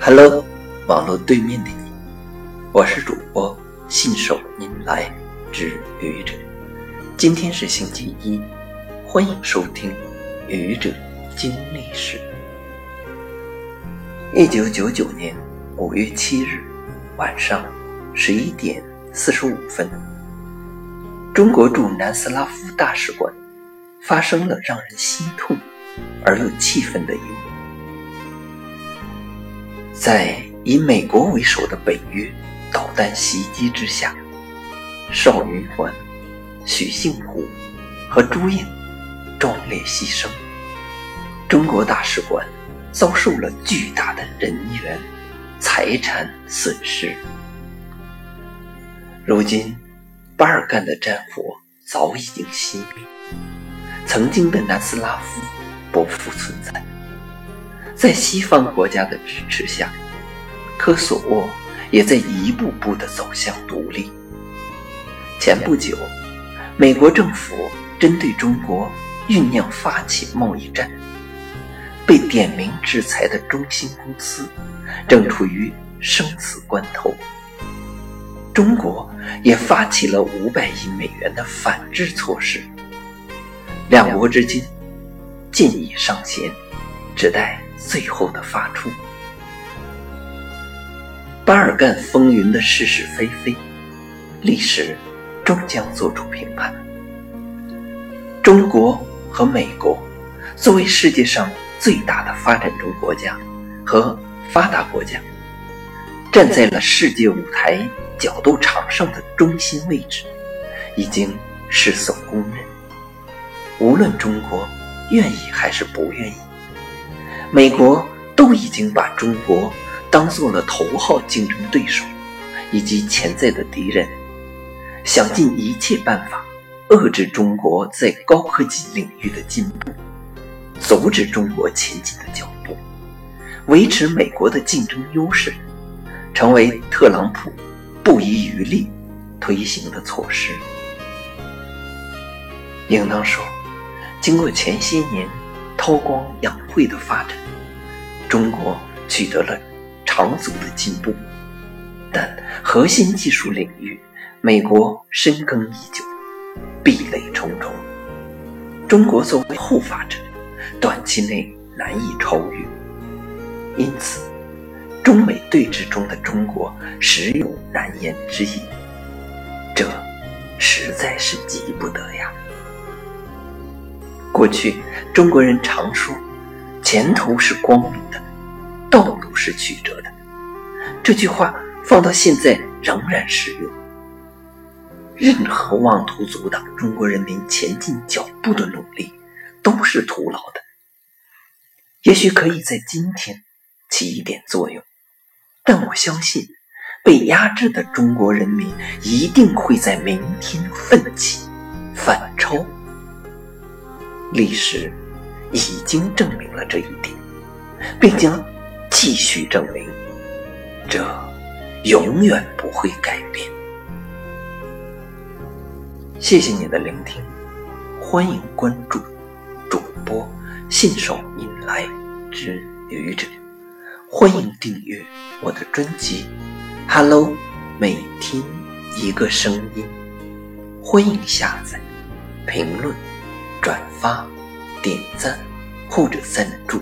Hello，网络对面的你，我是主播信手拈来之愚者。今天是星期一，欢迎收听《愚者经历史》。一九九九年五月七日晚上十一点四十五分，中国驻南斯拉夫大使馆发生了让人心痛而又气愤的一幕。在以美国为首的北约导弹袭击之下，邵云环、许杏湖和朱印壮烈牺牲，中国大使馆遭受了巨大的人员、财产损失。如今，巴尔干的战火早已经熄灭，曾经的南斯拉夫不复存在。在西方国家的支持下，科索沃也在一步步地走向独立。前不久，美国政府针对中国酝酿发起贸易战，被点名制裁的中兴公司正处于生死关头。中国也发起了五百亿美元的反制措施，两国之间剑已上弦，只待。最后的发出，巴尔干风云的是是非非，历史终将做出评判。中国和美国作为世界上最大的发展中国家和发达国家，站在了世界舞台角斗场上的中心位置，已经是所公认。无论中国愿意还是不愿意。美国都已经把中国当做了头号竞争对手以及潜在的敌人，想尽一切办法遏制中国在高科技领域的进步，阻止中国前进的脚步，维持美国的竞争优势，成为特朗普不遗余力推行的措施。应当说，经过前些年。韬光养晦的发展，中国取得了长足的进步，但核心技术领域，美国深耕已久，壁垒重重。中国作为后发者，短期内难以超越。因此，中美对峙中的中国实有难言之隐，这实在是急不得呀。过去，中国人常说“前途是光明的，道路是曲折的”。这句话放到现在仍然适用。任何妄图阻挡中国人民前进脚步的努力，都是徒劳的。也许可以在今天起一点作用，但我相信，被压制的中国人民一定会在明天奋起，反超。历史已经证明了这一点，并将继续证明，这永远不会改变。谢谢你的聆听，欢迎关注主播信手拈来之愚者，欢迎订阅我的专辑《Hello》，每天一个声音，欢迎下载、评论。转发、点赞或者赞助。